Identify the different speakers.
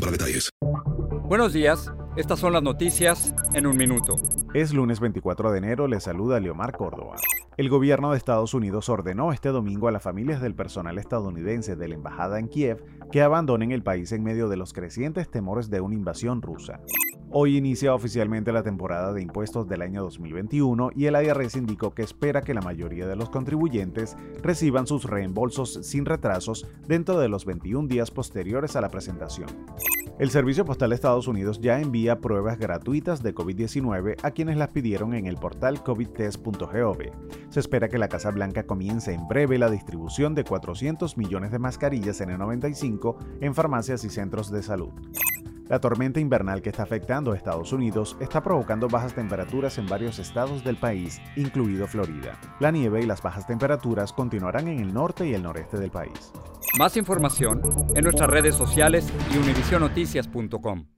Speaker 1: para detalles.
Speaker 2: Buenos días, estas son las noticias en un minuto.
Speaker 3: Es lunes 24 de enero, le saluda Leomar Córdoba. El gobierno de Estados Unidos ordenó este domingo a las familias del personal estadounidense de la embajada en Kiev que abandonen el país en medio de los crecientes temores de una invasión rusa. Hoy inicia oficialmente la temporada de impuestos del año 2021 y el IRS indicó que espera que la mayoría de los contribuyentes reciban sus reembolsos sin retrasos dentro de los 21 días posteriores a la presentación. El Servicio Postal de Estados Unidos ya envía pruebas gratuitas de COVID-19 a quienes las pidieron en el portal covidtest.gov. Se espera que la Casa Blanca comience en breve la distribución de 400 millones de mascarillas N95 en farmacias y centros de salud. La tormenta invernal que está afectando a Estados Unidos está provocando bajas temperaturas en varios estados del país, incluido Florida. La nieve y las bajas temperaturas continuarán en el norte y el noreste del país.
Speaker 2: Más información en nuestras redes sociales y univisionoticias.com.